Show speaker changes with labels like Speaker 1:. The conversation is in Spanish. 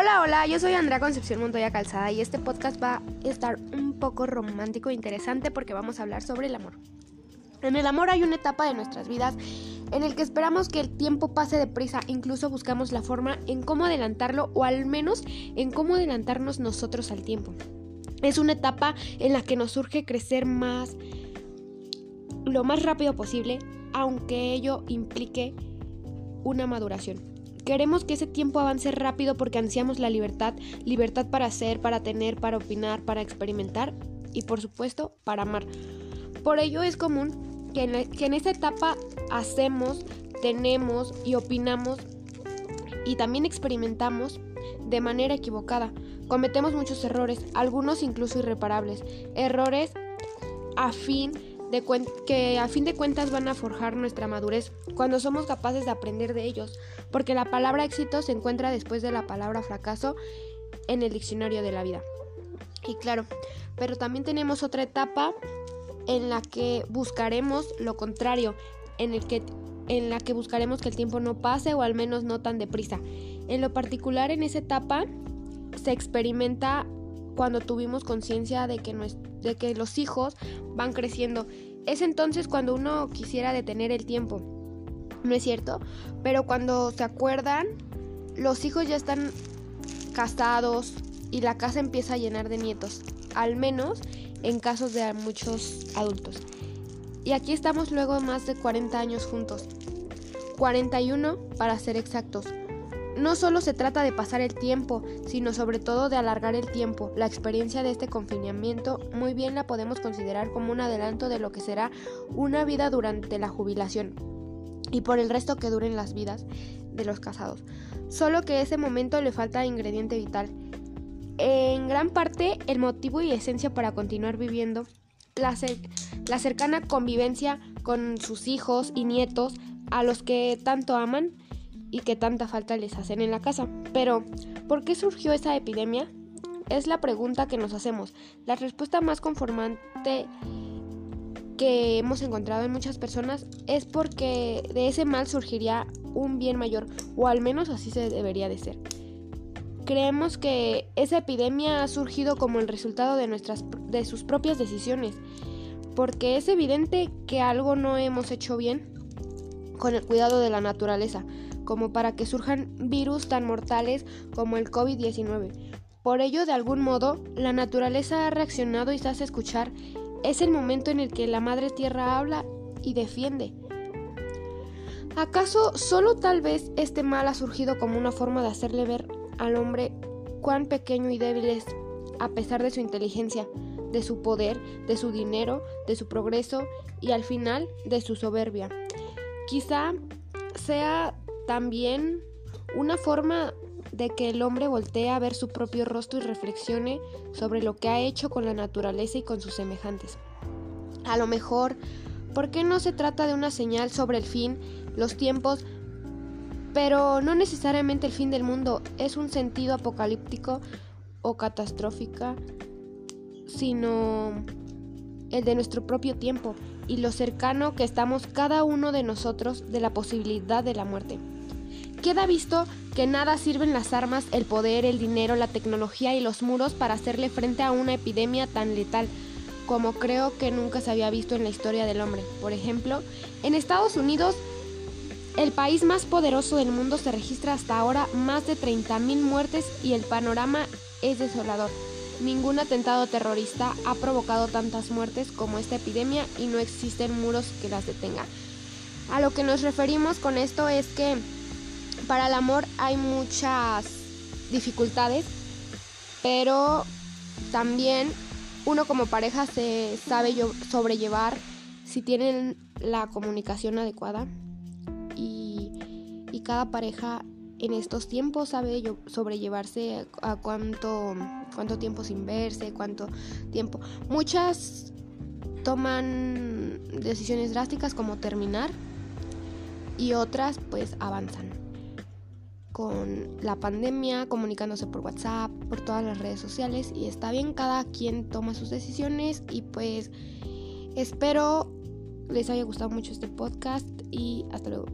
Speaker 1: Hola, hola, yo soy Andrea Concepción Montoya Calzada y este podcast va a estar un poco romántico e interesante porque vamos a hablar sobre el amor. En el amor hay una etapa de nuestras vidas en el que esperamos que el tiempo pase deprisa, incluso buscamos la forma en cómo adelantarlo o al menos en cómo adelantarnos nosotros al tiempo. Es una etapa en la que nos surge crecer más lo más rápido posible, aunque ello implique una maduración. Queremos que ese tiempo avance rápido porque ansiamos la libertad, libertad para hacer, para tener, para opinar, para experimentar y por supuesto para amar. Por ello es común que en, esa etapa hacemos, tenemos y opinamos y también experimentamos de manera equivocada. Cometemos muchos errores, algunos incluso irreparables. Errores a fin que a fin de cuentas van a forjar nuestra madurez cuando somos capaces de aprender de ellos, porque la palabra éxito se encuentra después de la palabra fracaso en el diccionario de la vida. Y claro, pero también tenemos otra etapa en la que buscaremos lo contrario, en el que en la que buscaremos que el tiempo no pase o al menos no tan deprisa. En lo particular en esa etapa se experimenta cuando tuvimos conciencia de, que de que los hijos van creciendo. Es entonces cuando uno quisiera detener el tiempo. ¿No es cierto? Pero cuando se acuerdan, los hijos ya están casados y la casa empieza a llenar de nietos. Al menos en casos de muchos adultos. Y aquí estamos luego más de 40 años juntos. 41 para ser exactos. No solo se trata de pasar el tiempo, sino sobre todo de alargar el tiempo. La experiencia de este confinamiento muy bien la podemos considerar como un adelanto de lo que será una vida durante la jubilación y por el resto que duren las vidas de los casados. Solo que ese momento le falta ingrediente vital. En gran parte el motivo y esencia para continuar viviendo la, la cercana convivencia con sus hijos y nietos a los que tanto aman y que tanta falta les hacen en la casa. Pero, ¿por qué surgió esa epidemia? Es la pregunta que nos hacemos. La respuesta más conformante que hemos encontrado en muchas personas es porque de ese mal surgiría un bien mayor, o al menos así se debería de ser. Creemos que esa epidemia ha surgido como el resultado de nuestras de sus propias decisiones, porque es evidente que algo no hemos hecho bien con el cuidado de la naturaleza como para que surjan virus tan mortales como el COVID-19. Por ello, de algún modo, la naturaleza ha reaccionado y se hace escuchar. Es el momento en el que la Madre Tierra habla y defiende. ¿Acaso solo tal vez este mal ha surgido como una forma de hacerle ver al hombre cuán pequeño y débil es, a pesar de su inteligencia, de su poder, de su dinero, de su progreso y al final de su soberbia? Quizá sea también una forma de que el hombre voltee a ver su propio rostro y reflexione sobre lo que ha hecho con la naturaleza y con sus semejantes. A lo mejor, ¿por qué no se trata de una señal sobre el fin, los tiempos, pero no necesariamente el fin del mundo, es un sentido apocalíptico o catastrófica, sino el de nuestro propio tiempo y lo cercano que estamos cada uno de nosotros de la posibilidad de la muerte. Queda visto que nada sirven las armas, el poder, el dinero, la tecnología y los muros para hacerle frente a una epidemia tan letal como creo que nunca se había visto en la historia del hombre. Por ejemplo, en Estados Unidos, el país más poderoso del mundo, se registra hasta ahora más de 30.000 muertes y el panorama es desolador. Ningún atentado terrorista ha provocado tantas muertes como esta epidemia y no existen muros que las detengan. A lo que nos referimos con esto es que para el amor hay muchas dificultades, pero también uno como pareja se sabe sobrellevar si tienen la comunicación adecuada y, cada pareja en estos tiempos sabe sobrellevarse a cuánto, cuánto tiempo sin verse, cuánto tiempo. Muchas toman decisiones drásticas como terminar y otras pues avanzan con la pandemia, comunicándose por WhatsApp, por todas las redes sociales y está bien, cada quien toma sus decisiones y pues espero les haya gustado mucho este podcast y hasta luego.